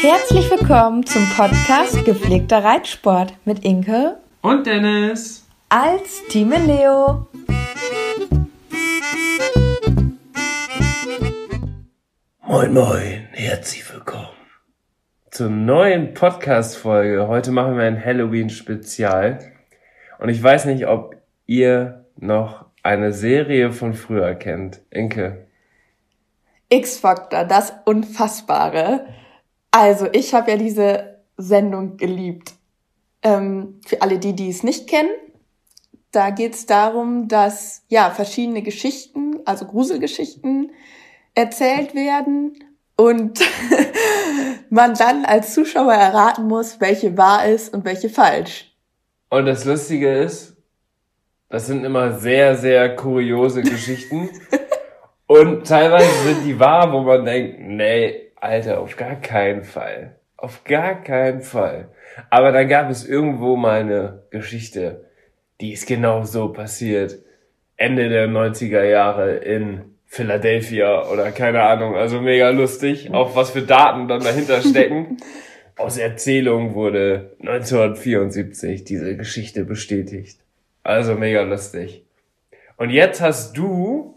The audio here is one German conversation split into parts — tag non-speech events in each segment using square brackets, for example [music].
Herzlich willkommen zum Podcast Gepflegter Reitsport mit Inke und Dennis als Team Leo. Moin, moin, herzlich willkommen zur neuen Podcast-Folge. Heute machen wir ein Halloween-Spezial. Und ich weiß nicht, ob ihr noch eine Serie von früher kennt. Inke. X-Factor, das Unfassbare. Also, ich habe ja diese Sendung geliebt. Ähm, für alle die, die es nicht kennen, da geht es darum, dass ja verschiedene Geschichten, also Gruselgeschichten, erzählt werden und [laughs] man dann als Zuschauer erraten muss, welche wahr ist und welche falsch. Und das Lustige ist, das sind immer sehr, sehr kuriose Geschichten. Und teilweise sind die wahr, wo man denkt, nee, Alter, auf gar keinen Fall. Auf gar keinen Fall. Aber dann gab es irgendwo mal eine Geschichte, die ist genau so passiert. Ende der 90er Jahre in Philadelphia oder keine Ahnung. Also mega lustig. Auch was für Daten dann dahinter stecken. [laughs] Aus Erzählung wurde 1974 diese Geschichte bestätigt. Also mega lustig. Und jetzt hast du,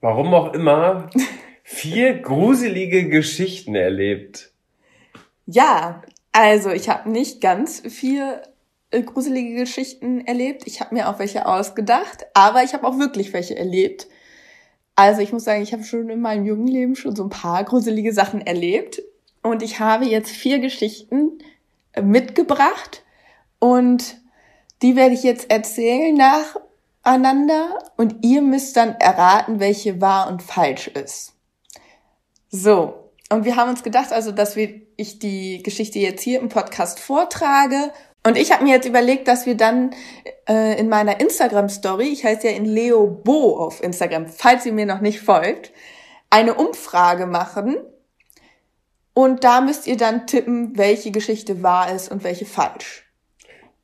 warum auch immer, [laughs] vier gruselige Geschichten erlebt. Ja, also ich habe nicht ganz vier äh, gruselige Geschichten erlebt. Ich habe mir auch welche ausgedacht, aber ich habe auch wirklich welche erlebt. Also ich muss sagen, ich habe schon in meinem jungen Leben schon so ein paar gruselige Sachen erlebt. Und ich habe jetzt vier Geschichten äh, mitgebracht. Und die werde ich jetzt erzählen nacheinander und ihr müsst dann erraten, welche wahr und falsch ist. So, und wir haben uns gedacht, also, dass wir, ich die Geschichte jetzt hier im Podcast vortrage. Und ich habe mir jetzt überlegt, dass wir dann äh, in meiner Instagram-Story, ich heiße ja in Leo Bo auf Instagram, falls ihr mir noch nicht folgt, eine Umfrage machen. Und da müsst ihr dann tippen, welche Geschichte wahr ist und welche falsch.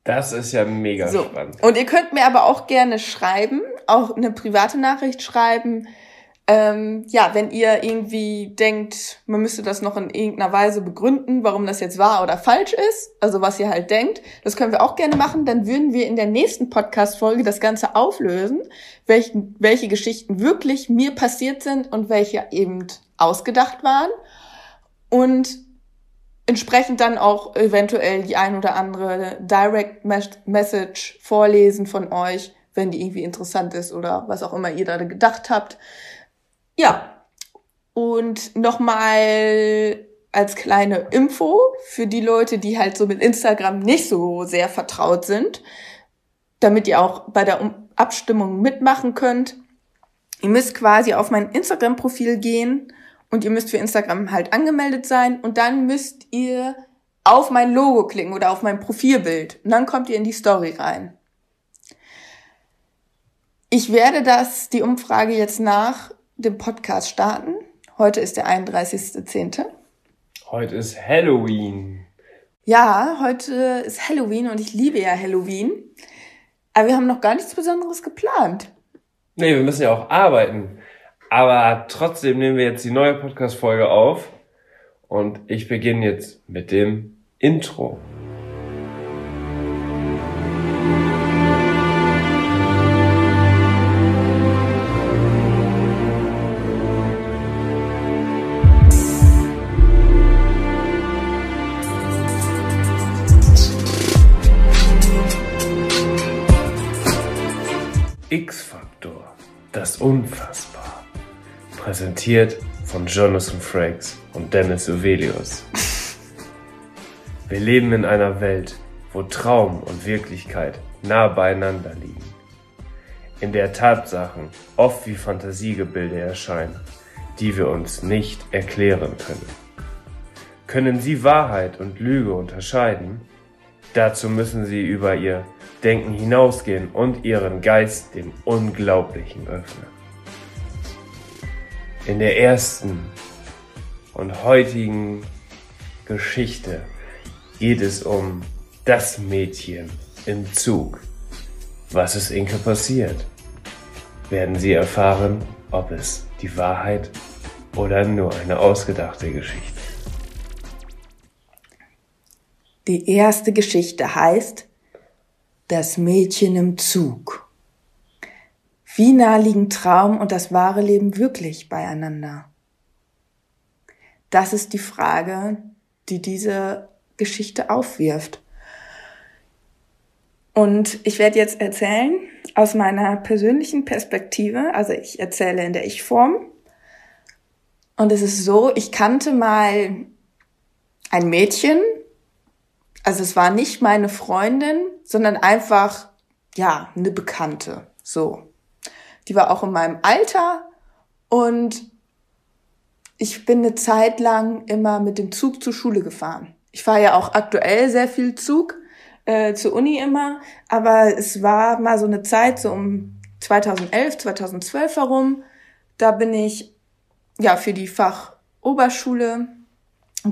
Das ist ja mega so. spannend. Und ihr könnt mir aber auch gerne schreiben, auch eine private Nachricht schreiben. Ähm, ja, wenn ihr irgendwie denkt, man müsste das noch in irgendeiner Weise begründen, warum das jetzt wahr oder falsch ist, also was ihr halt denkt, das können wir auch gerne machen. Dann würden wir in der nächsten Podcast-Folge das Ganze auflösen, welche, welche Geschichten wirklich mir passiert sind und welche eben ausgedacht waren. Und entsprechend dann auch eventuell die ein oder andere Direct Message vorlesen von euch, wenn die irgendwie interessant ist oder was auch immer ihr da gedacht habt. Ja. Und nochmal als kleine Info für die Leute, die halt so mit Instagram nicht so sehr vertraut sind, damit ihr auch bei der Abstimmung mitmachen könnt. Ihr müsst quasi auf mein Instagram-Profil gehen und ihr müsst für Instagram halt angemeldet sein und dann müsst ihr auf mein Logo klicken oder auf mein Profilbild und dann kommt ihr in die Story rein. Ich werde das, die Umfrage jetzt nach dem Podcast starten. Heute ist der 31.10. Heute ist Halloween. Ja, heute ist Halloween und ich liebe ja Halloween. Aber wir haben noch gar nichts Besonderes geplant. Nee, wir müssen ja auch arbeiten. Aber trotzdem nehmen wir jetzt die neue Podcast-Folge auf und ich beginne jetzt mit dem Intro. Präsentiert von Jonathan Frakes und Dennis Uvelius. Wir leben in einer Welt, wo Traum und Wirklichkeit nah beieinander liegen. in der Tatsachen oft wie Fantasiegebilde erscheinen, die wir uns nicht erklären können. Können Sie Wahrheit und Lüge unterscheiden? Dazu müssen Sie über Ihr Denken hinausgehen und Ihren Geist dem Unglaublichen öffnen. In der ersten und heutigen Geschichte geht es um das Mädchen im Zug. Was ist Inke passiert? Werden Sie erfahren, ob es die Wahrheit oder nur eine ausgedachte Geschichte. Die erste Geschichte heißt Das Mädchen im Zug. Wie nah liegen Traum und das wahre Leben wirklich beieinander? Das ist die Frage, die diese Geschichte aufwirft. Und ich werde jetzt erzählen aus meiner persönlichen Perspektive, also ich erzähle in der Ich-Form. Und es ist so, ich kannte mal ein Mädchen, also es war nicht meine Freundin, sondern einfach, ja, eine Bekannte, so. Die war auch in meinem Alter und ich bin eine Zeit lang immer mit dem Zug zur Schule gefahren. Ich fahre ja auch aktuell sehr viel Zug äh, zur Uni immer, aber es war mal so eine Zeit, so um 2011, 2012 herum, da bin ich ja für die Fachoberschule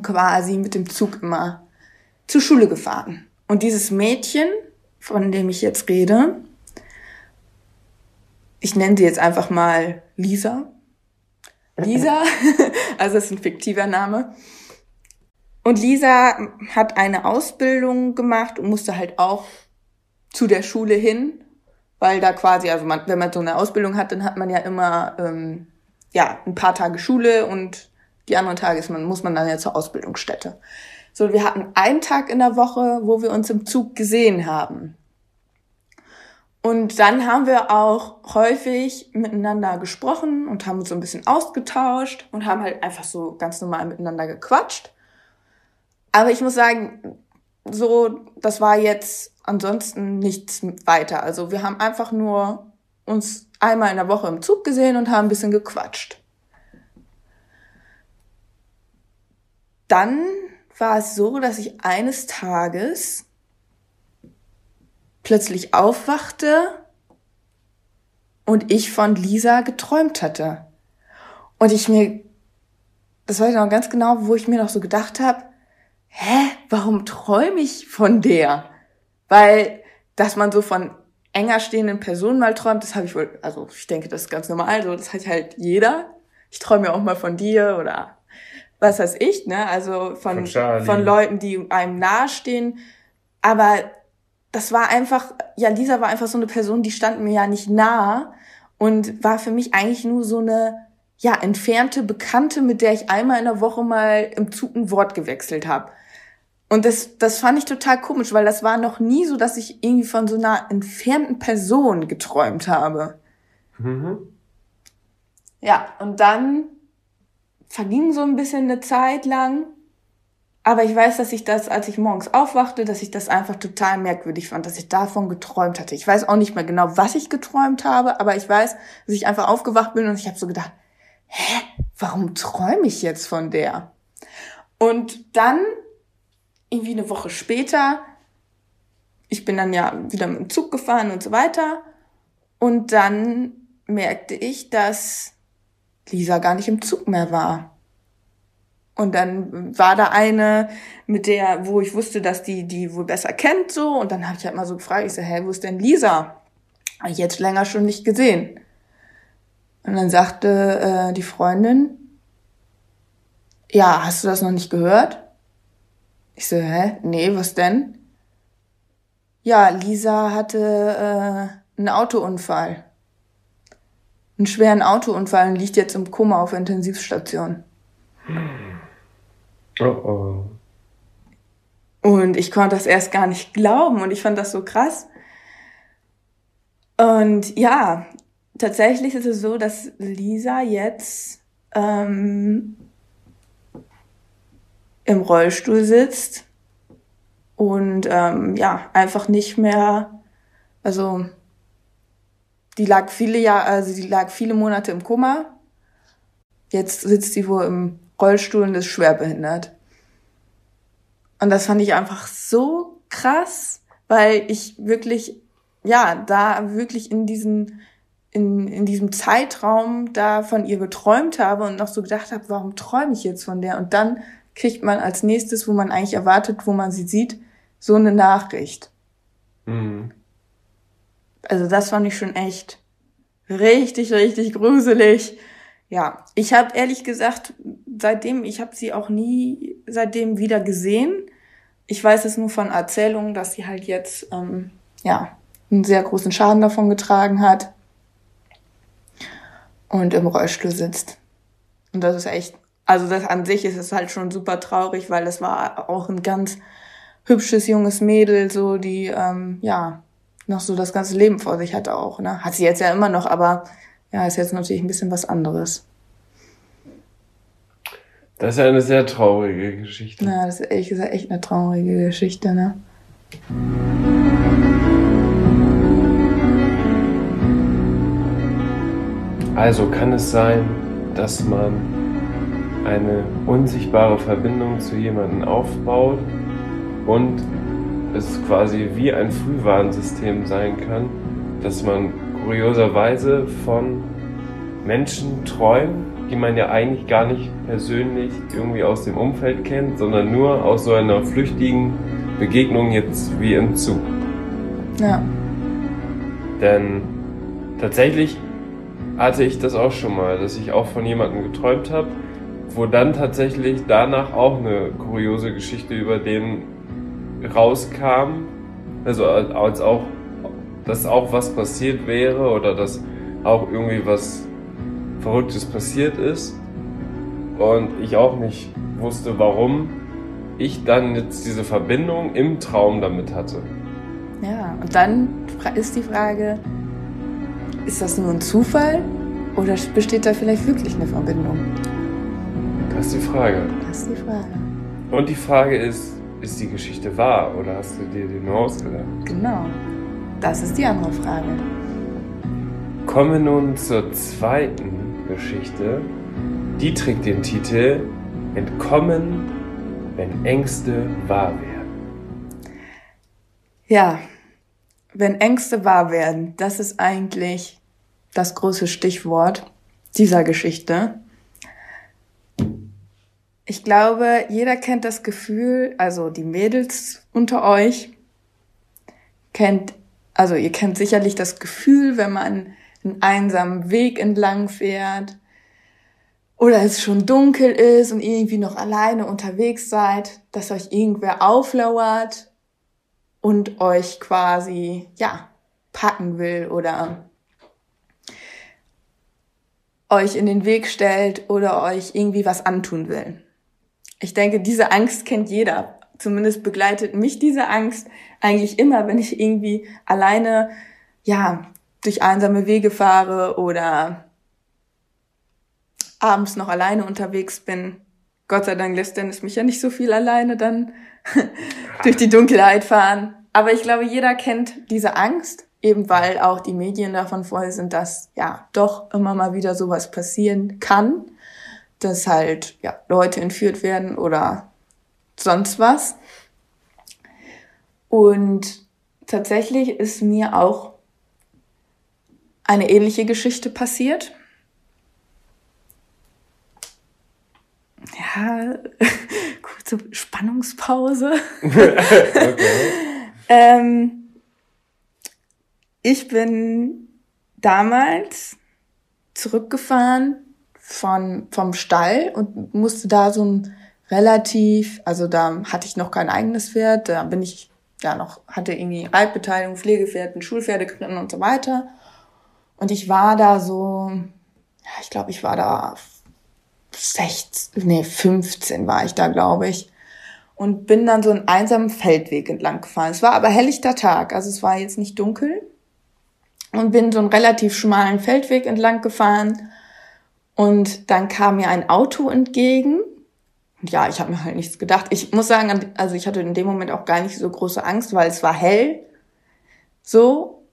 quasi mit dem Zug immer zur Schule gefahren. Und dieses Mädchen, von dem ich jetzt rede, ich nenne sie jetzt einfach mal Lisa. Lisa, [laughs] [laughs] also ist ein fiktiver Name. Und Lisa hat eine Ausbildung gemacht und musste halt auch zu der Schule hin, weil da quasi, also man, wenn man so eine Ausbildung hat, dann hat man ja immer ähm, ja ein paar Tage Schule und die anderen Tage ist man, muss man dann ja zur Ausbildungsstätte. So, wir hatten einen Tag in der Woche, wo wir uns im Zug gesehen haben. Und dann haben wir auch häufig miteinander gesprochen und haben uns so ein bisschen ausgetauscht und haben halt einfach so ganz normal miteinander gequatscht. Aber ich muss sagen, so, das war jetzt ansonsten nichts weiter. Also wir haben einfach nur uns einmal in der Woche im Zug gesehen und haben ein bisschen gequatscht. Dann war es so, dass ich eines Tages plötzlich aufwachte und ich von Lisa geträumt hatte. Und ich mir, das weiß ich noch ganz genau, wo ich mir noch so gedacht habe, hä, warum träume ich von der? Weil, dass man so von enger stehenden Personen mal träumt, das habe ich wohl, also ich denke, das ist ganz normal, so das hat halt jeder. Ich träume ja auch mal von dir oder was weiß ich, ne? Also von, von, von Leuten, die einem nahestehen. Aber das war einfach, ja, Lisa war einfach so eine Person, die stand mir ja nicht nah und war für mich eigentlich nur so eine, ja, entfernte Bekannte, mit der ich einmal in der Woche mal im Zug ein Wort gewechselt habe. Und das, das fand ich total komisch, weil das war noch nie so, dass ich irgendwie von so einer entfernten Person geträumt habe. Mhm. Ja, und dann verging so ein bisschen eine Zeit lang. Aber ich weiß, dass ich das, als ich morgens aufwachte, dass ich das einfach total merkwürdig fand, dass ich davon geträumt hatte. Ich weiß auch nicht mehr genau, was ich geträumt habe, aber ich weiß, dass ich einfach aufgewacht bin und ich habe so gedacht, hä, warum träume ich jetzt von der? Und dann, irgendwie eine Woche später, ich bin dann ja wieder mit dem Zug gefahren und so weiter. Und dann merkte ich, dass Lisa gar nicht im Zug mehr war. Und dann war da eine, mit der, wo ich wusste, dass die die wohl besser kennt, so. Und dann habe ich halt mal so gefragt, ich so, hä, wo ist denn Lisa? Hab ich jetzt länger schon nicht gesehen. Und dann sagte äh, die Freundin, ja, hast du das noch nicht gehört? Ich so, hä? Nee, was denn? Ja, Lisa hatte äh, einen Autounfall einen schweren Autounfall und liegt jetzt im Koma auf Intensivstation. Oh oh. Und ich konnte das erst gar nicht glauben und ich fand das so krass. Und ja, tatsächlich ist es so, dass Lisa jetzt ähm, im Rollstuhl sitzt und ähm, ja, einfach nicht mehr, also die lag viele Jahre, also die lag viele Monate im Koma. Jetzt sitzt sie wohl im Rollstuhl und ist schwerbehindert. Und das fand ich einfach so krass, weil ich wirklich, ja, da wirklich in diesen, in, in diesem Zeitraum da von ihr geträumt habe und noch so gedacht habe, warum träume ich jetzt von der? Und dann kriegt man als nächstes, wo man eigentlich erwartet, wo man sie sieht, so eine Nachricht. Mhm. Also das fand ich schon echt richtig, richtig gruselig. Ja, ich habe ehrlich gesagt, seitdem, ich habe sie auch nie seitdem wieder gesehen. Ich weiß es nur von Erzählungen, dass sie halt jetzt ähm, ja einen sehr großen Schaden davon getragen hat und im Rollstuhl sitzt. Und das ist echt, also das an sich ist es halt schon super traurig, weil das war auch ein ganz hübsches junges Mädel, so die ähm, ja noch so das ganze Leben vor sich hatte auch. Ne? Hat sie jetzt ja immer noch, aber ja, ist jetzt natürlich ein bisschen was anderes. Das ist ja eine sehr traurige Geschichte. Ja, das ist ehrlich gesagt echt eine traurige Geschichte, ne? Also kann es sein, dass man eine unsichtbare Verbindung zu jemandem aufbaut und es quasi wie ein Frühwarnsystem sein kann, dass man kurioserweise von Menschen träumt, die man ja eigentlich gar nicht persönlich irgendwie aus dem Umfeld kennt, sondern nur aus so einer flüchtigen Begegnung jetzt wie im Zug. Ja. Denn tatsächlich hatte ich das auch schon mal, dass ich auch von jemandem geträumt habe, wo dann tatsächlich danach auch eine kuriose Geschichte über den rauskam. Also als auch, dass auch was passiert wäre oder dass auch irgendwie was Verrücktes passiert ist. Und ich auch nicht wusste, warum ich dann jetzt diese Verbindung im Traum damit hatte. Ja, und dann ist die Frage, ist das nur ein Zufall oder besteht da vielleicht wirklich eine Verbindung? Das ist die Frage. Das ist die Frage. Und die Frage ist, ist die Geschichte wahr oder hast du dir die nur ausgedacht? Genau. Das ist die andere Frage. Kommen wir nun zur zweiten Geschichte. Die trägt den Titel Entkommen, wenn Ängste wahr werden. Ja, wenn Ängste wahr werden, das ist eigentlich das große Stichwort dieser Geschichte. Ich glaube, jeder kennt das Gefühl, also die Mädels unter euch kennt, also ihr kennt sicherlich das Gefühl, wenn man einen einsamen Weg entlang fährt oder es schon dunkel ist und irgendwie noch alleine unterwegs seid, dass euch irgendwer auflauert und euch quasi, ja, packen will oder euch in den Weg stellt oder euch irgendwie was antun will. Ich denke, diese Angst kennt jeder. Zumindest begleitet mich diese Angst eigentlich immer, wenn ich irgendwie alleine, ja, durch einsame Wege fahre oder abends noch alleine unterwegs bin. Gott sei Dank lässt Dennis mich ja nicht so viel alleine dann [laughs] durch die Dunkelheit fahren. Aber ich glaube, jeder kennt diese Angst, eben weil auch die Medien davon voll sind, dass ja doch immer mal wieder sowas passieren kann, dass halt ja Leute entführt werden oder sonst was. Und tatsächlich ist mir auch eine ähnliche Geschichte passiert. Ja, [laughs] kurze Spannungspause. [laughs] okay. ähm, ich bin damals zurückgefahren von, vom Stall und musste da so ein relativ, also da hatte ich noch kein eigenes Pferd, da bin ich ja noch, hatte irgendwie Reitbeteiligung, Pflegepferden, Schulpferdekritten und so weiter. Und ich war da so, ich glaube, ich war da 16, nee, 15 war ich da, glaube ich. Und bin dann so einen einsamen Feldweg entlang gefahren. Es war aber helllichter Tag, also es war jetzt nicht dunkel. Und bin so einen relativ schmalen Feldweg entlang gefahren. Und dann kam mir ein Auto entgegen. Und ja, ich habe mir halt nichts gedacht. Ich muss sagen, also ich hatte in dem Moment auch gar nicht so große Angst, weil es war hell. So.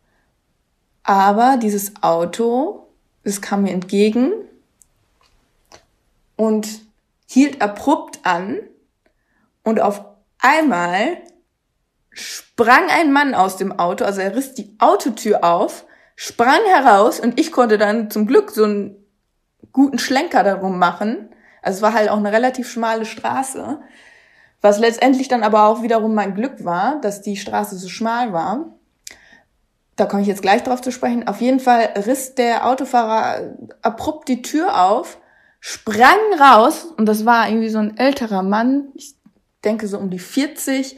Aber dieses Auto, es kam mir entgegen und hielt abrupt an und auf einmal sprang ein Mann aus dem Auto, also er riss die Autotür auf, sprang heraus und ich konnte dann zum Glück so einen guten Schlenker darum machen. Also es war halt auch eine relativ schmale Straße, was letztendlich dann aber auch wiederum mein Glück war, dass die Straße so schmal war. Da komme ich jetzt gleich drauf zu sprechen. Auf jeden Fall riss der Autofahrer abrupt die Tür auf, sprang raus und das war irgendwie so ein älterer Mann, ich denke so um die 40,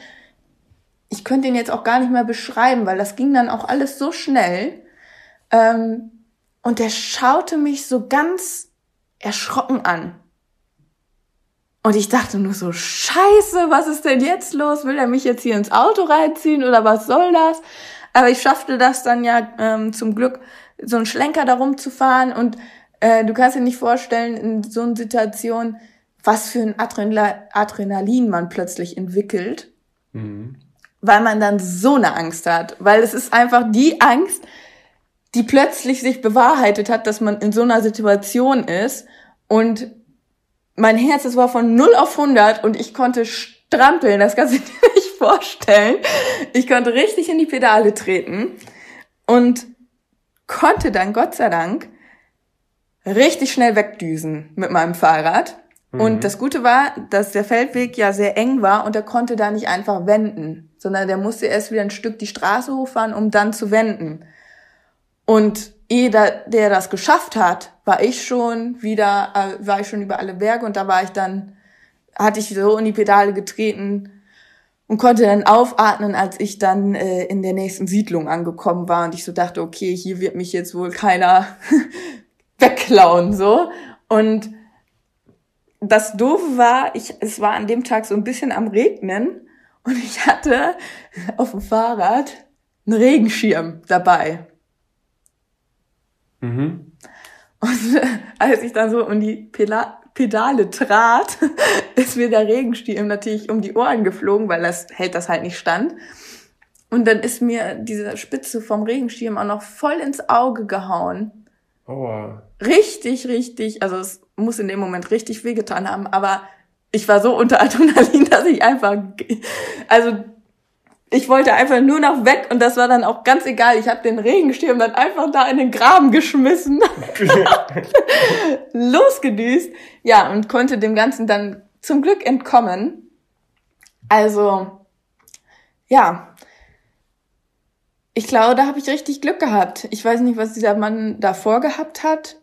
ich könnte ihn jetzt auch gar nicht mehr beschreiben, weil das ging dann auch alles so schnell. Ähm, und der schaute mich so ganz erschrocken an. Und ich dachte nur so, scheiße, was ist denn jetzt los? Will er mich jetzt hier ins Auto reinziehen oder was soll das? Aber ich schaffte das dann ja ähm, zum Glück, so einen Schlenker darum zu fahren. Und äh, du kannst dir nicht vorstellen, in so einer Situation, was für ein Adrenalin man plötzlich entwickelt. Mhm weil man dann so eine Angst hat. Weil es ist einfach die Angst, die plötzlich sich bewahrheitet hat, dass man in so einer Situation ist. Und mein Herz, das war von 0 auf 100 und ich konnte strampeln, das kannst du dir nicht vorstellen. Ich konnte richtig in die Pedale treten und konnte dann, Gott sei Dank, richtig schnell wegdüsen mit meinem Fahrrad. Und mhm. das Gute war, dass der Feldweg ja sehr eng war und er konnte da nicht einfach wenden, sondern der musste erst wieder ein Stück die Straße hochfahren, um dann zu wenden. Und ehe der, der das geschafft hat, war ich schon wieder, äh, war ich schon über alle Berge und da war ich dann, hatte ich so in die Pedale getreten und konnte dann aufatmen, als ich dann äh, in der nächsten Siedlung angekommen war und ich so dachte, okay, hier wird mich jetzt wohl keiner [laughs] wegklauen, so. Und das Doofe war, ich, es war an dem Tag so ein bisschen am Regnen und ich hatte [laughs] auf dem Fahrrad einen Regenschirm dabei. Mhm. Und [laughs] als ich dann so um die Pela Pedale trat, [laughs] ist mir der Regenschirm natürlich um die Ohren geflogen, weil das hält das halt nicht stand. Und dann ist mir diese Spitze vom Regenschirm auch noch voll ins Auge gehauen. Oh. Richtig, richtig, also es muss in dem Moment richtig wehgetan haben, aber ich war so unter Adrenalin, [laughs] dass ich einfach, also ich wollte einfach nur noch weg und das war dann auch ganz egal. Ich habe den Regenschirm dann einfach da in den Graben geschmissen, [laughs] losgedüst, ja und konnte dem Ganzen dann zum Glück entkommen. Also ja, ich glaube, da habe ich richtig Glück gehabt. Ich weiß nicht, was dieser Mann davor gehabt hat.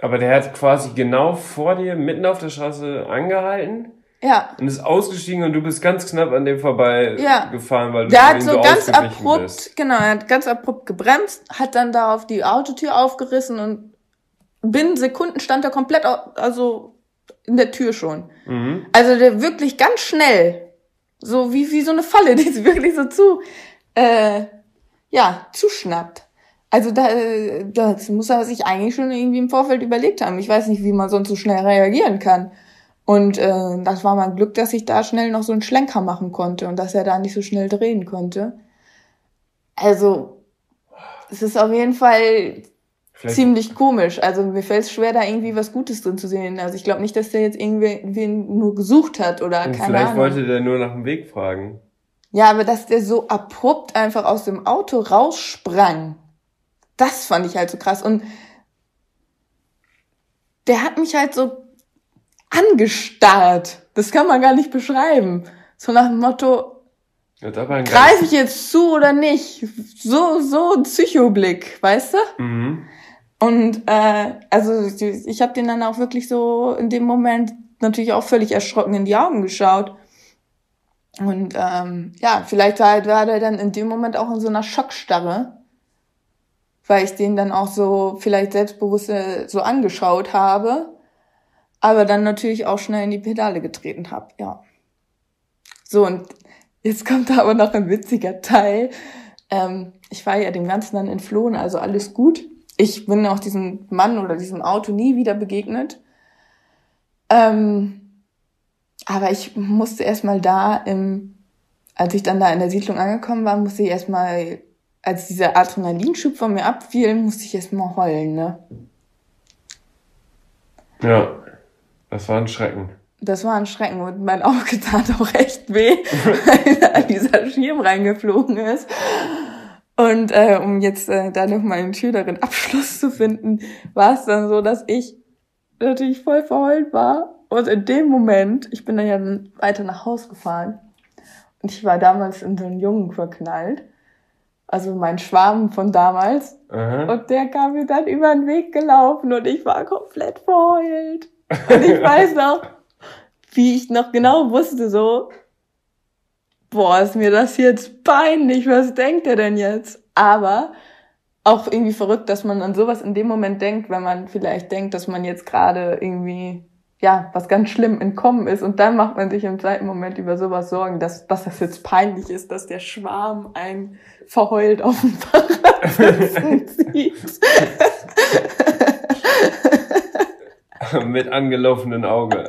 Aber der hat quasi genau vor dir, mitten auf der Straße angehalten. Ja. Und ist ausgestiegen und du bist ganz knapp an dem vorbei ja. gefahren, weil du Der hat so ganz abrupt, bist. genau, er hat ganz abrupt gebremst, hat dann da auf die Autotür aufgerissen und binnen Sekunden stand er komplett, also in der Tür schon. Mhm. Also der wirklich ganz schnell, so wie, wie so eine Falle, [laughs] die ist wirklich so zu, äh, ja, zuschnappt. Also da, das muss er sich eigentlich schon irgendwie im Vorfeld überlegt haben. Ich weiß nicht, wie man sonst so schnell reagieren kann. Und äh, das war mein Glück, dass ich da schnell noch so einen Schlenker machen konnte und dass er da nicht so schnell drehen konnte. Also es ist auf jeden Fall Vielleicht. ziemlich komisch. Also mir fällt es schwer, da irgendwie was Gutes drin zu sehen. Also ich glaube nicht, dass der jetzt irgendwie nur gesucht hat oder und keine vielleicht Ahnung. Vielleicht wollte der nur nach dem Weg fragen. Ja, aber dass der so abrupt einfach aus dem Auto raussprang das fand ich halt so krass. Und der hat mich halt so angestarrt. Das kann man gar nicht beschreiben. So nach dem Motto, greife ich jetzt zu oder nicht? So, so ein Psychoblick, weißt du? Mhm. Und äh, also ich habe den dann auch wirklich so in dem Moment natürlich auch völlig erschrocken in die Augen geschaut. Und ähm, ja, vielleicht war, war der dann in dem Moment auch in so einer Schockstarre weil ich den dann auch so vielleicht selbstbewusst äh, so angeschaut habe, aber dann natürlich auch schnell in die Pedale getreten habe, ja. So, und jetzt kommt da aber noch ein witziger Teil. Ähm, ich war ja dem Ganzen dann entflohen, also alles gut. Ich bin auch diesem Mann oder diesem Auto nie wieder begegnet. Ähm, aber ich musste erstmal da im, als ich dann da in der Siedlung angekommen war, musste ich erstmal als dieser Adrenalinschub von mir abfiel, musste ich erst mal heulen, ne? Ja, das war ein Schrecken. Das war ein Schrecken und mein Auge [laughs] tat auch echt weh, weil [laughs] dieser Schirm reingeflogen ist. Und äh, um jetzt äh, da noch mal einen schöneren Abschluss zu finden, war es dann so, dass ich natürlich voll verheult war. Und in dem Moment, ich bin dann ja weiter nach Haus gefahren. Und ich war damals in so einen Jungen verknallt. Also mein Schwarm von damals. Aha. Und der kam mir dann über den Weg gelaufen und ich war komplett verheult. Und ich weiß noch, wie ich noch genau wusste, so, boah, ist mir das jetzt peinlich, was denkt er denn jetzt? Aber auch irgendwie verrückt, dass man an sowas in dem Moment denkt, wenn man vielleicht denkt, dass man jetzt gerade irgendwie, ja, was ganz schlimm entkommen ist und dann macht man sich im zweiten Moment über sowas Sorgen, dass, dass das jetzt peinlich ist, dass der Schwarm ein verheult auf dem Fahrrad sieht. [laughs] [laughs] [laughs] Mit angelaufenen Augen.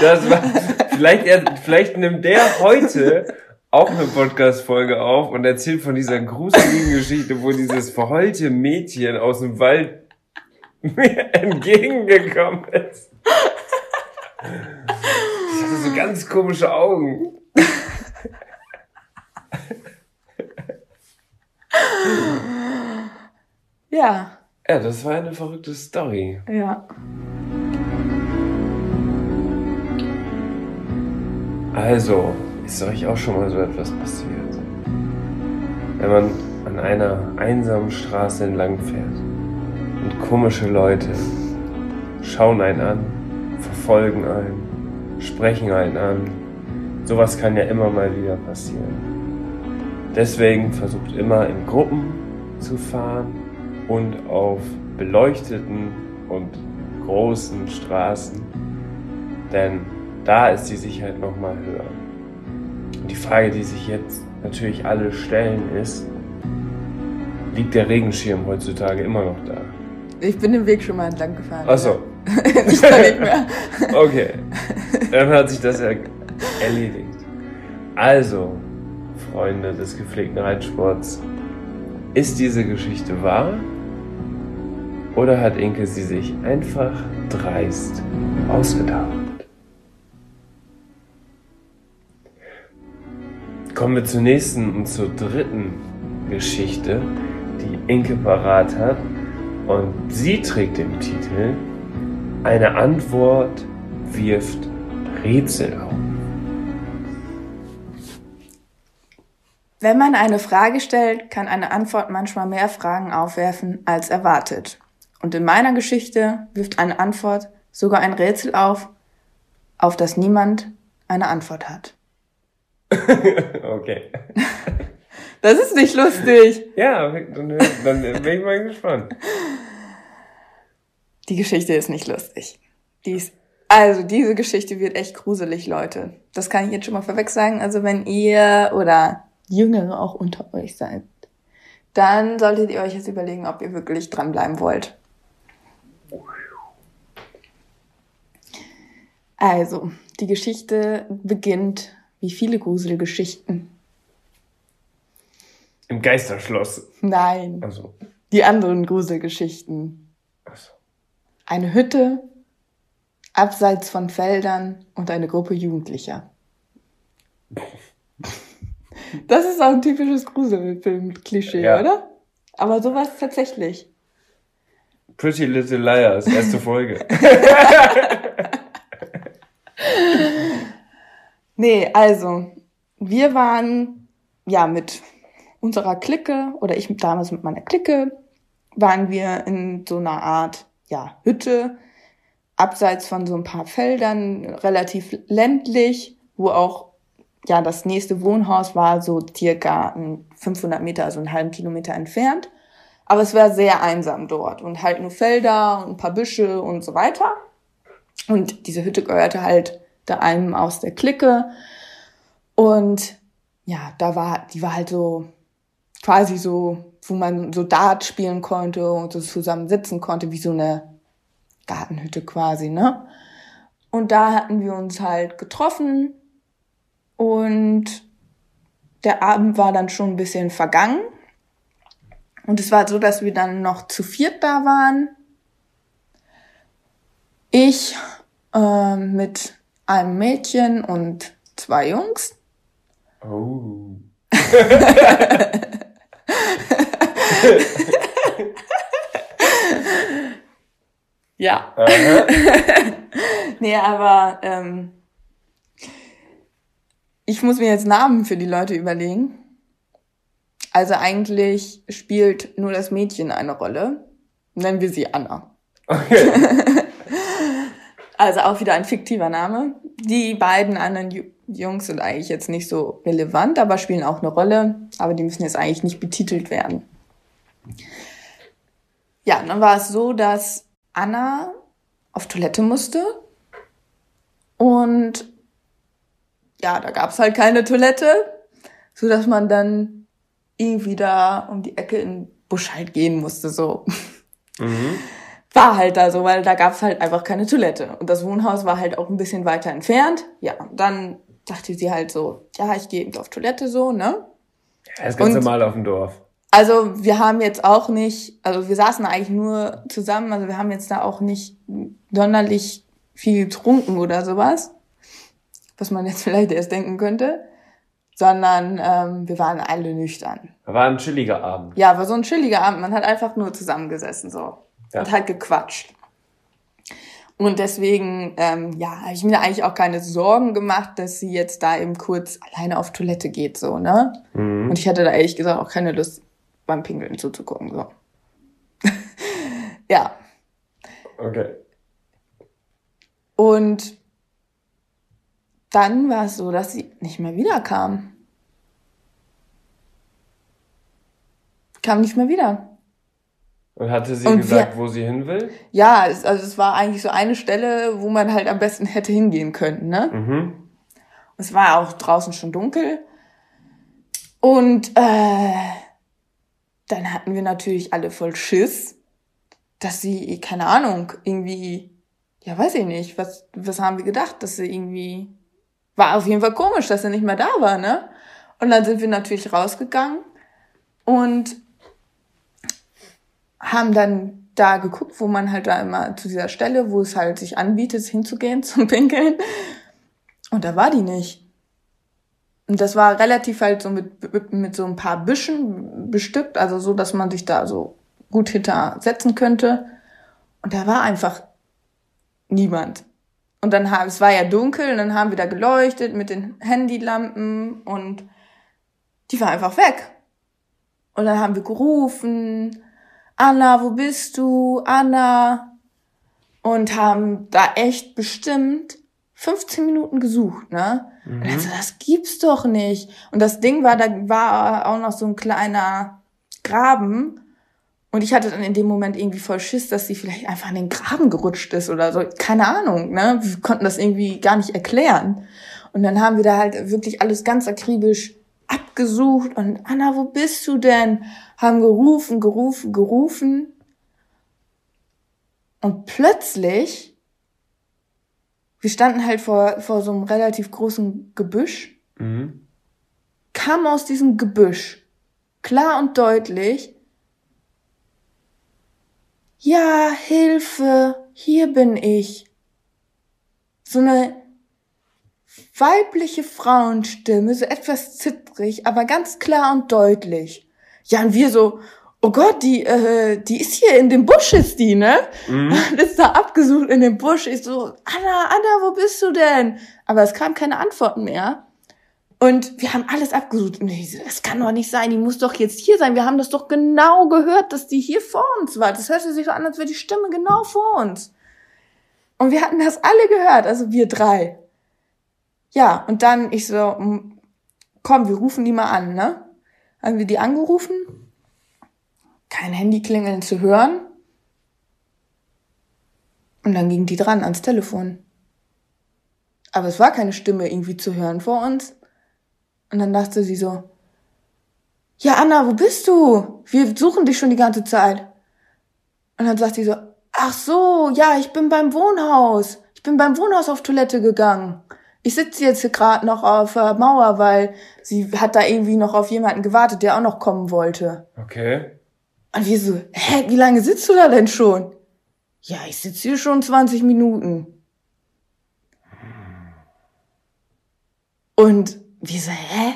Das war, vielleicht, er, vielleicht nimmt der heute auch eine Podcast-Folge auf und erzählt von dieser gruseligen Geschichte, wo dieses verheulte Mädchen aus dem Wald mir entgegengekommen ist. Ich hatte so ganz komische Augen. Ja. Ja, das war eine verrückte Story. Ja. Also, ist euch auch schon mal so etwas passiert? Wenn man an einer einsamen Straße entlang fährt und komische Leute schauen einen an, verfolgen einen, sprechen einen an. Sowas kann ja immer mal wieder passieren. Deswegen versucht immer in Gruppen zu fahren und auf beleuchteten und großen Straßen, denn da ist die Sicherheit nochmal höher. Und die Frage, die sich jetzt natürlich alle stellen, ist, liegt der Regenschirm heutzutage immer noch da? Ich bin den Weg schon mal entlang gefahren. Ach so. nicht, [laughs] nicht mehr. [laughs] okay. Dann hat sich das ja erledigt. Also, Freunde des gepflegten Reitsports, ist diese Geschichte wahr? Oder hat Inke sie sich einfach dreist ausgedacht? Kommen wir zur nächsten und zur dritten Geschichte, die Inke parat hat. Und sie trägt den Titel Eine Antwort wirft Rätsel auf. Wenn man eine Frage stellt, kann eine Antwort manchmal mehr Fragen aufwerfen als erwartet. Und in meiner Geschichte wirft eine Antwort sogar ein Rätsel auf, auf das niemand eine Antwort hat. [laughs] okay. [laughs] Das ist nicht lustig. Ja, dann, dann bin ich mal gespannt. Die Geschichte ist nicht lustig. Die ist, also diese Geschichte wird echt gruselig, Leute. Das kann ich jetzt schon mal vorweg sagen. Also wenn ihr oder Jüngere auch unter euch seid, dann solltet ihr euch jetzt überlegen, ob ihr wirklich dranbleiben wollt. Also, die Geschichte beginnt wie viele Gruselgeschichten. Im Geisterschloss. Nein. Also. Die anderen Gruselgeschichten. Also. Eine Hütte, abseits von Feldern und eine Gruppe Jugendlicher. [laughs] Das ist auch ein typisches Gruselfilm-Klischee, ja. oder? Aber sowas tatsächlich. Pretty Little Liars, erste Folge. [laughs] Nee, also, wir waren ja mit unserer Clique oder ich damals mit meiner Clique waren wir in so einer Art ja, Hütte abseits von so ein paar Feldern, relativ ländlich, wo auch ja das nächste Wohnhaus war so circa 500 Meter, also einen halben Kilometer entfernt. Aber es war sehr einsam dort und halt nur Felder und ein paar Büsche und so weiter. Und diese Hütte gehörte halt der einem aus der Clique. Und ja, da war, die war halt so quasi so, wo man so Dart spielen konnte und so zusammen sitzen konnte, wie so eine Gartenhütte quasi, ne? Und da hatten wir uns halt getroffen und der Abend war dann schon ein bisschen vergangen. Und es war so, dass wir dann noch zu viert da waren. Ich äh, mit einem Mädchen und zwei Jungs. Oh. [laughs] ja. [laughs] nee, aber ähm, ich muss mir jetzt Namen für die Leute überlegen. Also eigentlich spielt nur das Mädchen eine Rolle. Nennen wir sie Anna. Okay. [laughs] also auch wieder ein fiktiver Name. Die beiden anderen Jungs sind eigentlich jetzt nicht so relevant, aber spielen auch eine Rolle. Aber die müssen jetzt eigentlich nicht betitelt werden. Ja, dann war es so, dass Anna auf Toilette musste. Und ja, da gab's halt keine Toilette, so dass man dann irgendwie da um die Ecke in den Busch halt gehen musste, so. Mhm. [laughs] War halt da so, weil da gab's halt einfach keine Toilette. Und das Wohnhaus war halt auch ein bisschen weiter entfernt. Ja, dann dachte sie halt so, ja, ich gehe eben auf Toilette so, ne? Ja, das ganze Mal auf dem Dorf. Also wir haben jetzt auch nicht, also wir saßen eigentlich nur zusammen, also wir haben jetzt da auch nicht sonderlich viel getrunken oder sowas, was man jetzt [laughs] vielleicht erst denken könnte, sondern ähm, wir waren alle nüchtern. War ein chilliger Abend. Ja, war so ein chilliger Abend. Man hat einfach nur zusammengesessen so ja. und halt gequatscht. Und deswegen, ähm, ja, habe ich mir eigentlich auch keine Sorgen gemacht, dass sie jetzt da eben kurz alleine auf Toilette geht, so, ne? Mhm. Und ich hatte da ehrlich gesagt auch keine Lust, beim Pingeln zuzugucken. So. [laughs] ja. Okay. Und dann war es so, dass sie nicht mehr wiederkam. Kam nicht mehr wieder. Und hatte sie Und gesagt, wir, wo sie hin will? Ja, es, also es war eigentlich so eine Stelle, wo man halt am besten hätte hingehen können, ne? Mhm. Es war auch draußen schon dunkel. Und äh, dann hatten wir natürlich alle voll Schiss, dass sie, keine Ahnung, irgendwie, ja, weiß ich nicht, was, was haben wir gedacht, dass sie irgendwie, war auf jeden Fall komisch, dass sie nicht mehr da war, ne? Und dann sind wir natürlich rausgegangen und haben dann da geguckt, wo man halt da immer zu dieser Stelle, wo es halt sich anbietet, hinzugehen [laughs] zum Pinkeln. Und da war die nicht. Und das war relativ halt so mit, mit so ein paar Büschen bestückt, also so, dass man sich da so gut hintersetzen könnte. Und da war einfach niemand. Und dann haben, es war ja dunkel, und dann haben wir da geleuchtet mit den Handylampen und die war einfach weg. Und dann haben wir gerufen, Anna, wo bist du? Anna. Und haben da echt bestimmt 15 Minuten gesucht, ne? Mhm. Und dann so, das gibt's doch nicht. Und das Ding war, da war auch noch so ein kleiner Graben. Und ich hatte dann in dem Moment irgendwie voll Schiss, dass sie vielleicht einfach in den Graben gerutscht ist oder so. Keine Ahnung, ne? Wir konnten das irgendwie gar nicht erklären. Und dann haben wir da halt wirklich alles ganz akribisch abgesucht und Anna, wo bist du denn? Haben gerufen, gerufen, gerufen. Und plötzlich wir standen halt vor, vor so einem relativ großen Gebüsch, mhm. kam aus diesem Gebüsch klar und deutlich, ja, Hilfe, hier bin ich. So eine weibliche Frauenstimme, so etwas zittrig, aber ganz klar und deutlich. Ja, und wir so, oh Gott, die, äh, die ist hier in dem Busch, ist die, ne? Mhm. [laughs] Ist da abgesucht in dem Busch. Ich so, Anna, Anna, wo bist du denn? Aber es kam keine Antworten mehr. Und wir haben alles abgesucht. Das kann doch nicht sein, die muss doch jetzt hier sein. Wir haben das doch genau gehört, dass die hier vor uns war. Das hörte sich so an, als wäre die Stimme genau vor uns. Und wir hatten das alle gehört, also wir drei. Ja, und dann ich so, komm, wir rufen die mal an, ne? Haben wir die angerufen? kein Handyklingeln zu hören. Und dann ging die dran ans Telefon. Aber es war keine Stimme irgendwie zu hören vor uns. Und dann dachte sie so, ja, Anna, wo bist du? Wir suchen dich schon die ganze Zeit. Und dann sagt sie so, ach so, ja, ich bin beim Wohnhaus. Ich bin beim Wohnhaus auf Toilette gegangen. ich sitze jetzt hier gerade noch auf der Mauer, weil sie hat da irgendwie noch auf jemanden gewartet, der auch noch kommen wollte. Okay. Und wir so, hä, wie lange sitzt du da denn schon? Ja, ich sitze hier schon 20 Minuten. Und wir so, hä?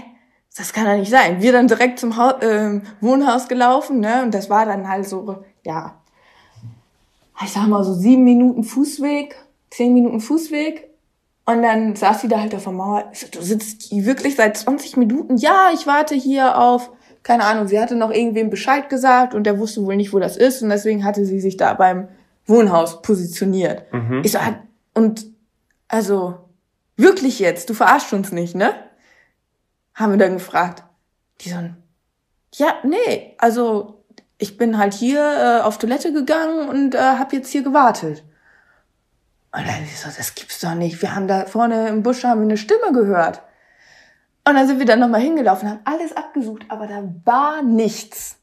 Das kann ja nicht sein. Wir dann direkt zum Haus, äh, Wohnhaus gelaufen, ne? Und das war dann halt so, ja, ich sag mal so sieben Minuten Fußweg, zehn Minuten Fußweg. Und dann saß sie da halt auf der Mauer. Ich so, du sitzt hier wirklich seit 20 Minuten? Ja, ich warte hier auf, keine Ahnung, sie hatte noch irgendwem Bescheid gesagt und der wusste wohl nicht, wo das ist. Und deswegen hatte sie sich da beim Wohnhaus positioniert. Mhm. Ich so, ah, und also, wirklich jetzt, du verarschst uns nicht, ne? Haben wir dann gefragt. Die so, ja, nee, also ich bin halt hier äh, auf Toilette gegangen und äh, hab jetzt hier gewartet. Und dann ich so, das gibt's doch nicht. Wir haben da vorne im Busch haben wir eine Stimme gehört. Und dann sind wir dann nochmal hingelaufen, haben alles abgesucht, aber da war nichts.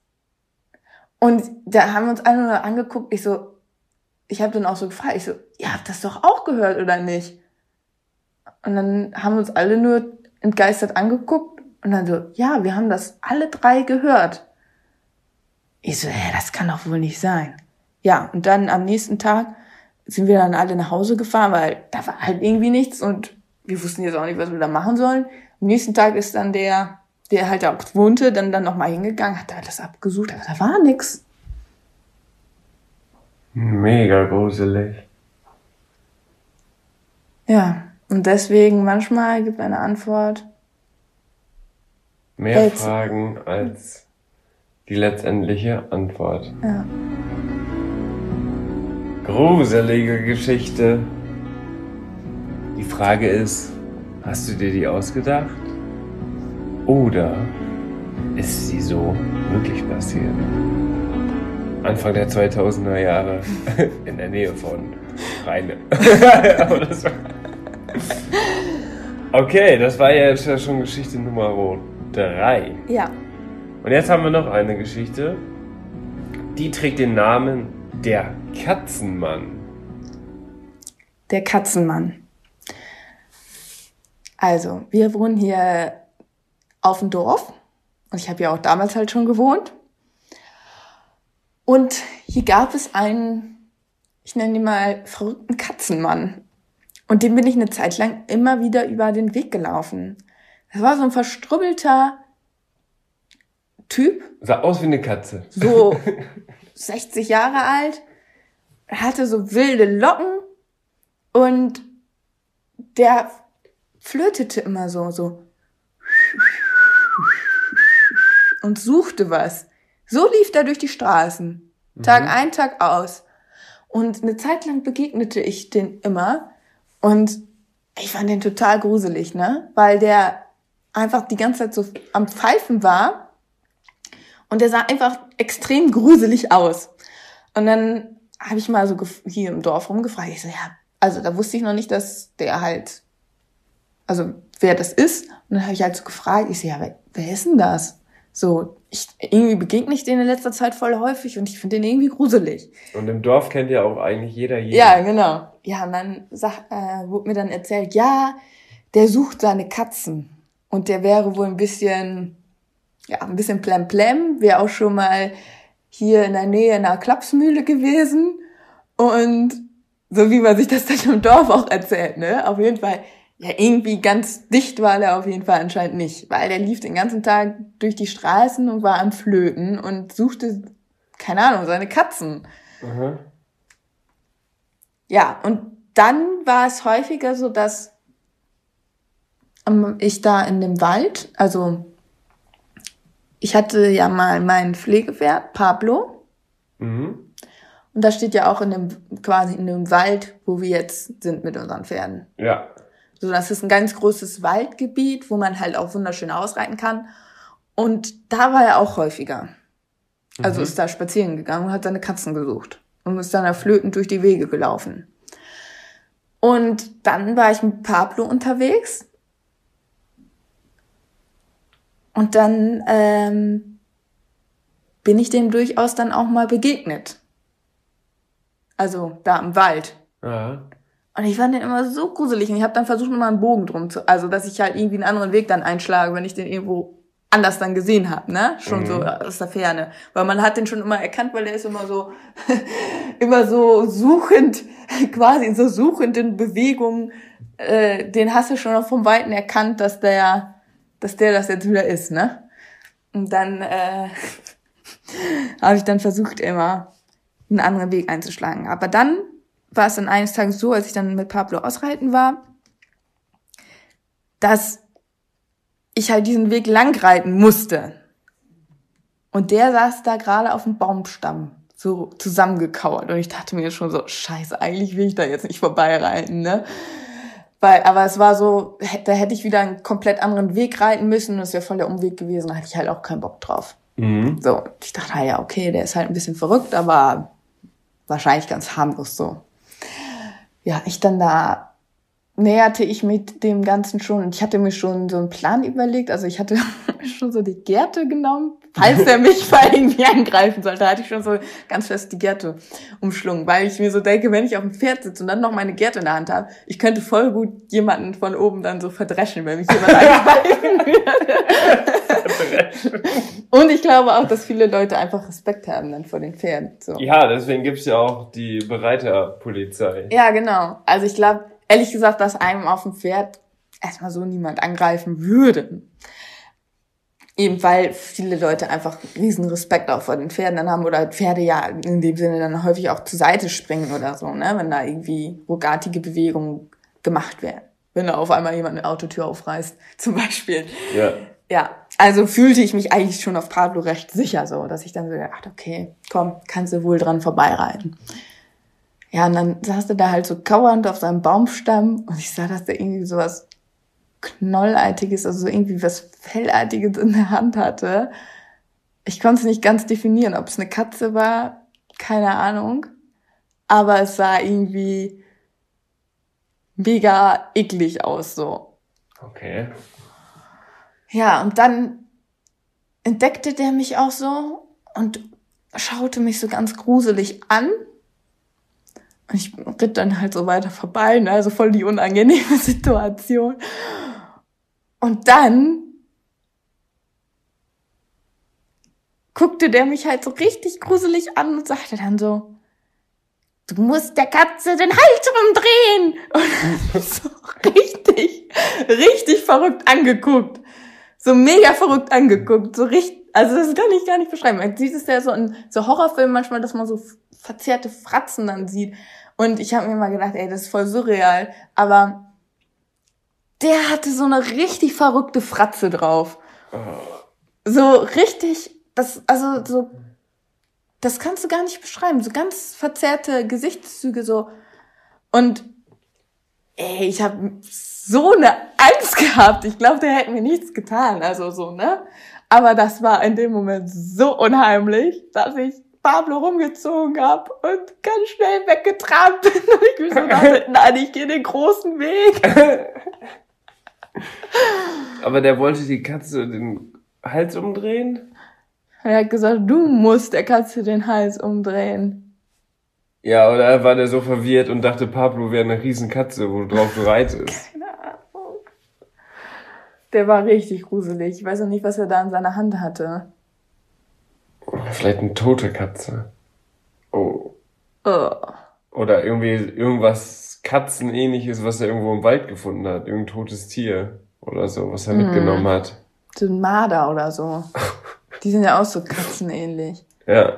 Und da haben wir uns alle nur angeguckt. Ich so, ich habe dann auch so gefragt, ich so, ihr habt das doch auch gehört oder nicht? Und dann haben uns alle nur entgeistert angeguckt und dann so, ja, wir haben das alle drei gehört. Ich so, hä, das kann doch wohl nicht sein. Ja, und dann am nächsten Tag sind wir dann alle nach Hause gefahren, weil da war halt irgendwie nichts und wir wussten jetzt auch nicht, was wir da machen sollen. Am nächsten Tag ist dann der, der halt da auch wohnte, dann dann nochmal hingegangen, hat da alles abgesucht, aber da war nix. Mega gruselig. Ja, und deswegen manchmal gibt eine Antwort. Mehr Jetzt- Fragen als die letztendliche Antwort. Ja. Gruselige Geschichte. Die Frage ist, hast du dir die ausgedacht? Oder ist sie so wirklich passiert? Anfang der 2000er Jahre [laughs] in der Nähe von Rheine. [laughs] [laughs] Okay, das war ja jetzt ja schon Geschichte Nummer 3. Ja. Und jetzt haben wir noch eine Geschichte. Die trägt den Namen Der Katzenmann. Der Katzenmann. Also, wir wohnen hier auf dem Dorf. Und ich habe ja auch damals halt schon gewohnt. Und hier gab es einen, ich nenne ihn mal verrückten Katzenmann. Und dem bin ich eine Zeit lang immer wieder über den Weg gelaufen. Das war so ein verstrubbelter Typ, Sah aus wie eine Katze. so [laughs] 60 Jahre alt, hatte so wilde Locken und der flötete immer so, so und suchte was. So lief er durch die Straßen. Tag ein, Tag aus. Und eine Zeit lang begegnete ich den immer und ich fand den total gruselig, ne? Weil der einfach die ganze Zeit so am Pfeifen war und der sah einfach extrem gruselig aus. Und dann habe ich mal so hier im Dorf rumgefragt. Ich so, ja, also da wusste ich noch nicht, dass der halt, also wer das ist. Und dann habe ich halt so gefragt. Ich so, ja, wer, wer ist denn das? So, ich, irgendwie begegne ich den in letzter Zeit voll häufig und ich finde den irgendwie gruselig. Und im Dorf kennt ja auch eigentlich jeder jeden. Ja, genau. Ja, und dann sag, äh, wurde mir dann erzählt, ja, der sucht seine Katzen. Und der wäre wohl ein bisschen, ja, ein bisschen plemplem, wäre auch schon mal hier in der Nähe in einer Klapsmühle gewesen. Und so wie man sich das dann im Dorf auch erzählt, ne? Auf jeden Fall, ja, irgendwie ganz dicht war der auf jeden Fall anscheinend nicht. Weil der lief den ganzen Tag durch die Straßen und war am Flöten und suchte, keine Ahnung, seine Katzen. Aha. Ja, und dann war es häufiger so, dass ähm, ich da in dem Wald, also ich hatte ja mal mein Pflegepferd, Pablo, Mhm. und das steht ja auch in dem, quasi in dem Wald, wo wir jetzt sind mit unseren Pferden. Ja. So, das ist ein ganz großes Waldgebiet, wo man halt auch wunderschön ausreiten kann. Und da war er auch häufiger. Also ist da spazieren gegangen und hat seine Katzen gesucht. Und ist dann flötend durch die Wege gelaufen. Und dann war ich mit Pablo unterwegs. Und dann ähm, bin ich dem durchaus dann auch mal begegnet. Also da im Wald. Ja. Und ich fand den immer so gruselig. Und ich habe dann versucht, mal einen Bogen drum zu, also dass ich halt irgendwie einen anderen Weg dann einschlage, wenn ich den irgendwo anders dann gesehen habe, ne? Schon mhm. so aus der Ferne. Weil man hat den schon immer erkannt, weil der ist immer so, [laughs] immer so suchend, [laughs] quasi in so suchenden Bewegungen. Äh, den hast du schon noch vom Weiten erkannt, dass der, dass der das jetzt wieder ist, ne? Und dann äh, [laughs] habe ich dann versucht, immer einen anderen Weg einzuschlagen. Aber dann war es dann eines Tages so, als ich dann mit Pablo ausreiten war, dass ich halt diesen Weg langreiten musste. Und der saß da gerade auf dem Baumstamm, so zusammengekauert. Und ich dachte mir schon so, scheiße, eigentlich will ich da jetzt nicht vorbeireiten, ne? Weil, aber es war so, da hätte ich wieder einen komplett anderen Weg reiten müssen. Das wäre voll der Umweg gewesen. Da hatte ich halt auch keinen Bock drauf. Mhm. So, ich dachte, ja, okay, der ist halt ein bisschen verrückt, aber wahrscheinlich ganz harmlos so. Ja, ich dann da näherte ich mit dem Ganzen schon und ich hatte mir schon so einen Plan überlegt. Also ich hatte [laughs] schon so die Gärte genommen, falls er mich mal irgendwie angreifen sollte, hatte ich schon so ganz fest die Gärte umschlungen, weil ich mir so denke, wenn ich auf dem Pferd sitze und dann noch meine Gärte in der Hand habe, ich könnte voll gut jemanden von oben dann so verdreschen, wenn mich jemand [laughs] angreifen würde. [laughs] und ich glaube auch, dass viele Leute einfach Respekt haben dann vor den Pferden. So. Ja, deswegen gibt's ja auch die Bereiterpolizei. Ja, genau. Also ich glaube, ehrlich gesagt, dass einem auf dem Pferd erstmal so niemand angreifen würde. Eben weil viele Leute einfach riesen Respekt auch vor den Pferden dann haben oder Pferde ja in dem Sinne dann häufig auch zur Seite springen oder so, ne, wenn da irgendwie ruckartige Bewegungen gemacht werden. Wenn da auf einmal jemand eine Autotür aufreißt, [laughs] zum Beispiel. Ja. Ja, also fühlte ich mich eigentlich schon auf Pablo recht sicher so, dass ich dann so gedacht, okay, komm, kannst du wohl dran vorbeireiten. Ja, und dann saß er da halt so kauernd auf seinem Baumstamm und ich sah, dass der irgendwie sowas Knollartiges, also so irgendwie was Fellartiges in der Hand hatte. Ich konnte es nicht ganz definieren, ob es eine Katze war, keine Ahnung. Aber es sah irgendwie mega eklig aus, so. Okay. Ja, und dann entdeckte der mich auch so und schaute mich so ganz gruselig an und ich ritt dann halt so weiter vorbei, ne? also voll die unangenehme [laughs] Situation. Und dann guckte der mich halt so richtig gruselig an und sagte dann so, du musst der Katze den Hals umdrehen. [laughs] Und [laughs] so richtig, richtig verrückt angeguckt. So mega verrückt angeguckt. So richtig, also das kann ich gar nicht beschreiben. Man sieht es ja so in so Horrorfilmen manchmal, dass man so verzerrte Fratzen dann sieht. Und ich habe mir mal gedacht, ey, das ist voll surreal. Aber der hatte so eine richtig verrückte Fratze drauf. So richtig, das, also so, das kannst du gar nicht beschreiben. So ganz verzerrte Gesichtszüge so. Und ey, ich habe so eine Angst gehabt. Ich glaube, der hätte mir nichts getan. Also so, ne? Aber das war in dem Moment so unheimlich, dass ich Pablo rumgezogen habe und ganz schnell weggetrabt bin. [laughs] Und ich mir so dachte, nein, ich gehe den großen Weg. [laughs] Aber der wollte die Katze den Hals umdrehen? Er hat gesagt, du musst der Katze den Hals umdrehen. Ja, oder war der so verwirrt und dachte, Pablo wäre eine Riesenkatze, wo drauf du reitest? [laughs] Keine Ahnung. Der war richtig gruselig. Ich weiß noch nicht, was er da in seiner Hand hatte. Vielleicht eine tote Katze. Oh. oh. Oder irgendwie irgendwas Katzenähnliches, was er irgendwo im Wald gefunden hat. Irgendein totes Tier oder so, was er mm. mitgenommen hat. So ein Marder oder so. [laughs] Die sind ja auch so katzenähnlich. Ja.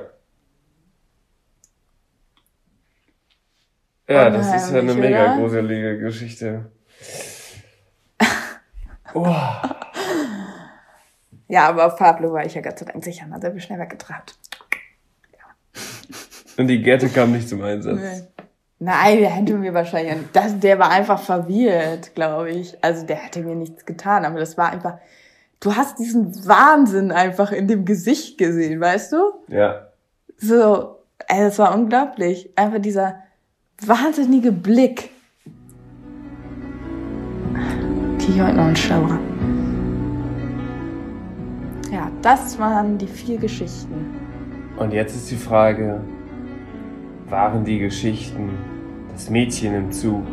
Ja, das ist ja eine mega oder? gruselige Geschichte. oh. Ja, aber auf Pablo war ich ja Gott sei Dank sicher, hat er mich schnell weggetrabt. Ja. Und die Gerte kam nicht zum Einsatz. Nee. Nein, der hätte mir wahrscheinlich, das, der war einfach verwirrt, glaube ich. Also der hätte mir nichts getan, aber das war einfach, du hast diesen Wahnsinn einfach in dem Gesicht gesehen, weißt du? Ja. So, ey, das war unglaublich. Einfach dieser wahnsinnige Blick. Okay, ich heute noch einen Schauer. Ja, das waren die vier Geschichten. Und jetzt ist die Frage, waren die Geschichten das Mädchen im Zug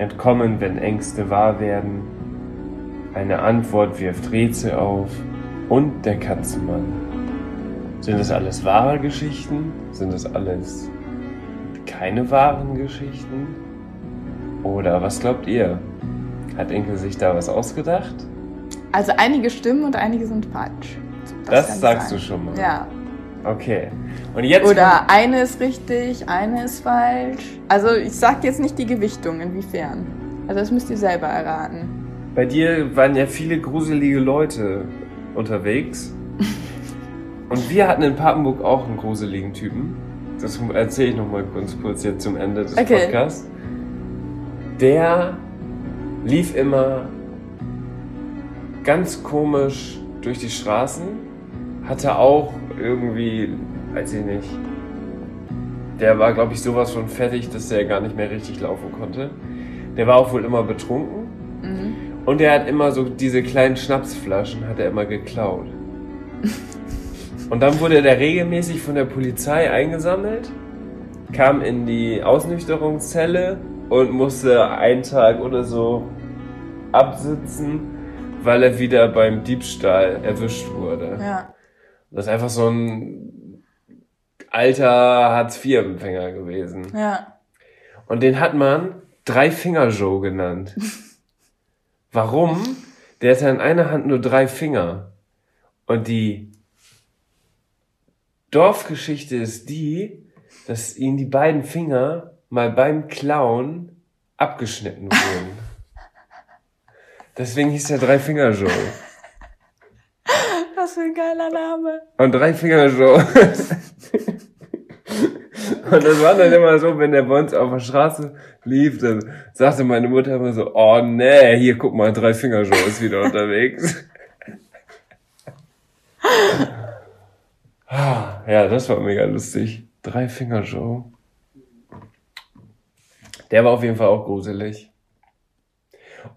Entkommen, wenn Ängste wahr werden. Eine Antwort wirft Rätsel auf. Und der Katzenmann. Sind das alles wahre Geschichten? Sind das alles keine wahren Geschichten? Oder was glaubt ihr? Hat Inke sich da was ausgedacht? Also einige stimmen und einige sind falsch. Das, das sagst sein. du schon mal. Ja. Okay. Und jetzt Oder eine ist richtig, eine ist falsch. Also ich sag jetzt nicht die Gewichtung, inwiefern. Also das müsst ihr selber erraten. Bei dir waren ja viele gruselige Leute unterwegs. [laughs] Und wir hatten in Papenburg auch einen gruseligen Typen. Das erzähle ich nochmal ganz kurz jetzt zum Ende des okay. Podcasts. Der lief immer ganz komisch durch die Straßen, hatte auch irgendwie, weiß ich nicht, der war, glaube ich, sowas von fertig, dass er gar nicht mehr richtig laufen konnte. Der war auch wohl immer betrunken. Mhm. Und er hat immer so diese kleinen Schnapsflaschen, hat er immer geklaut. [laughs] Und dann wurde der regelmäßig von der Polizei eingesammelt, kam in die Ausnüchterungszelle und musste einen Tag oder so absitzen, weil er wieder beim Diebstahl erwischt wurde. Ja. Das ist einfach so ein alter Hartz-IV-Empfänger gewesen. Ja. Und den hat man Drei-Finger-Joe genannt. [laughs] Warum? Der hatte in einer Hand nur drei Finger. Und die Dorfgeschichte ist die, dass ihnen die beiden Finger mal beim Klauen abgeschnitten wurden. [laughs] Deswegen hieß der Drei-Finger Joe. Was für ein geiler Name. Und Drei-Finger Joe. [laughs] Und das war dann immer so, wenn der bei uns auf der Straße lief, dann sagte meine Mutter immer so, oh nee, hier guck mal, Drei-Finger Joe ist wieder unterwegs. [laughs] ja, das war mega lustig. Drei-Finger Joe. Der war auf jeden Fall auch gruselig.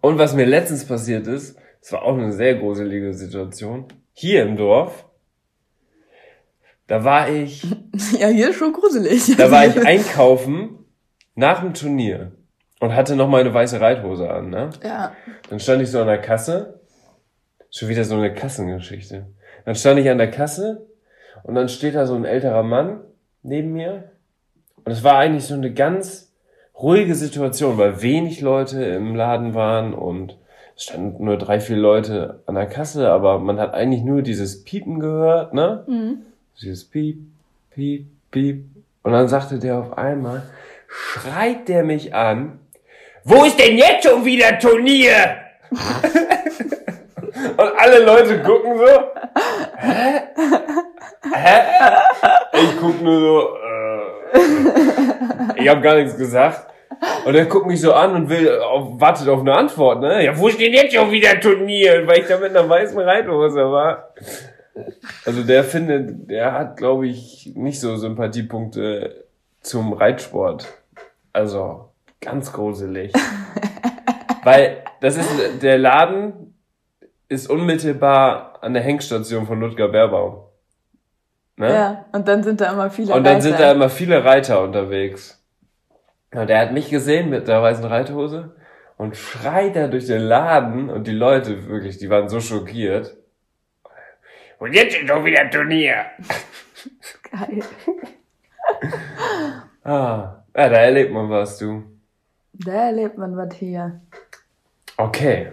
Und was mir letztens passiert ist, es war auch eine sehr gruselige Situation. Hier im Dorf, da war ich. [laughs] Ja, hier ist schon gruselig. Da war ich einkaufen nach dem Turnier und hatte noch meine weiße Reithose an, ne? Ja. Dann stand ich so an der Kasse. Schon wieder so eine Kassengeschichte. Dann stand ich an der Kasse und dann steht da so ein älterer Mann neben mir. Und es war eigentlich so eine ganz ruhige Situation, weil wenig Leute im Laden waren und es standen nur drei, vier Leute an der Kasse, aber man hat eigentlich nur dieses Piepen gehört, ne? Mhm. Dieses Piep, Piep, Piep. Und dann sagte der auf einmal, schreit der mich an, wo ist denn jetzt schon wieder Turnier? [laughs] Und alle Leute gucken so, hä? Hä? Ich guck nur so, äh, ich habe gar nichts gesagt. Und er guckt mich so an und will, auf, wartet auf eine Antwort, ne? Ja, wo steht jetzt schon wieder Turnier? Weil ich da mit einer weißen Reithose war. Also der findet, der hat, glaube ich, nicht so Sympathiepunkte zum Reitsport. Also ganz gruselig. Weil das ist, der Laden ist unmittelbar an der Hengstation von Ludger Baerbaum. Ne? Ja, und dann sind da immer viele Reiter. Und dann Reiter. sind da immer viele Reiter unterwegs. Und der hat mich gesehen mit der weißen Reithose und schreit da durch den Laden und die Leute wirklich, die waren so schockiert. Und jetzt ist doch wieder Turnier. Geil. [laughs] ah, ja, da erlebt man was, du. Da erlebt man was hier. Okay.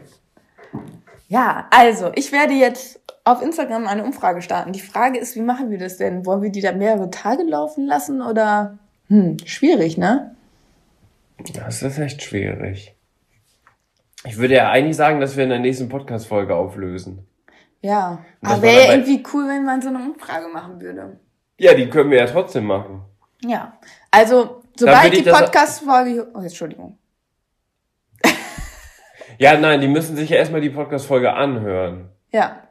Ja, also, ich werde jetzt auf Instagram eine Umfrage starten. Die Frage ist, wie machen wir das denn? Wollen wir die da mehrere Tage laufen lassen oder? Hm, schwierig, ne? Das ist echt schwierig. Ich würde ja eigentlich sagen, dass wir in der nächsten Podcast-Folge auflösen. Ja, aber wäre ja irgendwie cool, wenn man so eine Umfrage machen würde. Ja, die können wir ja trotzdem machen. Ja, also sobald die Podcast-Folge... Oh, Entschuldigung. ja, nein, die müssen sich ja erstmal die Podcast-Folge anhören. Ja.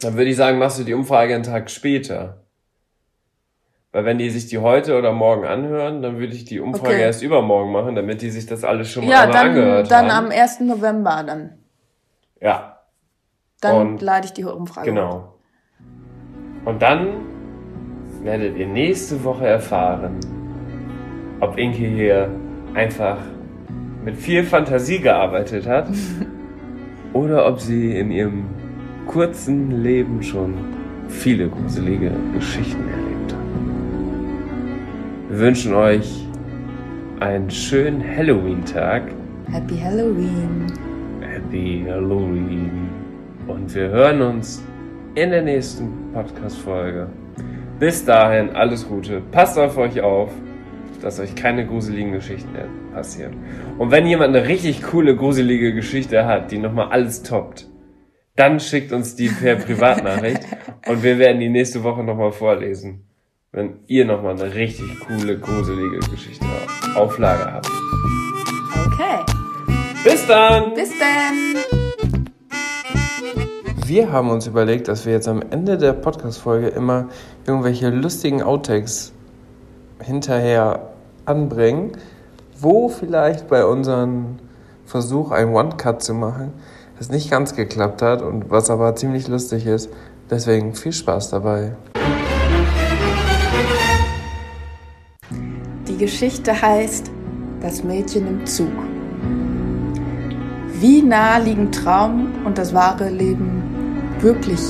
Dann würde ich sagen, machst du die Umfrage einen Tag später. Weil wenn die sich die heute oder morgen anhören, dann würde ich die Umfrage okay. erst übermorgen machen, damit die sich das alles schon mal ja, einmal dann, angehört dann haben. Ja, dann am 1. November dann. Ja. Dann Und lade ich die Umfrage. Genau. Und dann werdet ihr nächste Woche erfahren, ob Inke hier einfach mit viel Fantasie gearbeitet hat [laughs] oder ob sie in ihrem kurzen Leben schon viele gruselige Geschichten erlebt hat. Wir wünschen euch einen schönen Halloween-Tag. Happy Halloween. Happy Halloween. Und wir hören uns in der nächsten Podcast-Folge. Bis dahin, alles Gute. Passt auf euch auf, dass euch keine gruseligen Geschichten passieren. Und wenn jemand eine richtig coole, gruselige Geschichte hat, die nochmal alles toppt, dann schickt uns die per Privatnachricht [laughs] und wir werden die nächste Woche nochmal vorlesen. Wenn ihr nochmal eine richtig coole, gruselige Geschichte auf Lager habt. Okay. Bis dann! Bis dann! Wir haben uns überlegt, dass wir jetzt am Ende der Podcast-Folge immer irgendwelche lustigen Outtakes hinterher anbringen, wo vielleicht bei unserem Versuch, einen One-Cut zu machen, das nicht ganz geklappt hat und was aber ziemlich lustig ist. Deswegen viel Spaß dabei. Die Geschichte heißt Das Mädchen im Zug. Wie nah liegen Traum und das wahre Leben wirklich.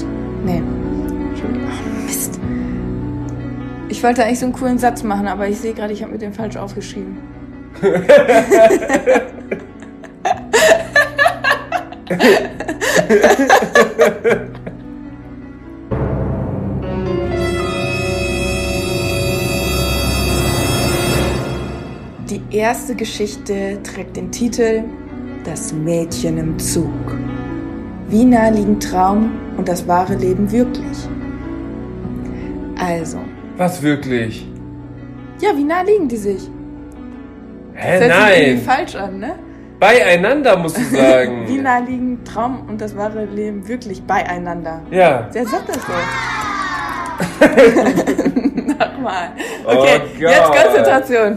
Nee. Oh, Mist. Ich wollte eigentlich so einen coolen Satz machen, aber ich sehe gerade, ich habe mir den falsch aufgeschrieben. [laughs] [laughs] [laughs] Die erste Geschichte trägt den Titel Das Mädchen im Zug. Wie nah liegen Traum und das wahre Leben wirklich? Also. Was wirklich? Ja, wie nah liegen die sich? Hä, das hört sich irgendwie nein. falsch an, ne? Beieinander musst du sagen. [laughs] Wie nah liegen Traum und das wahre Leben wirklich beieinander? Ja. Wer sagt das so? [laughs] [laughs] Nochmal. Okay, Oh jetzt. Konzentration.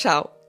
ciao.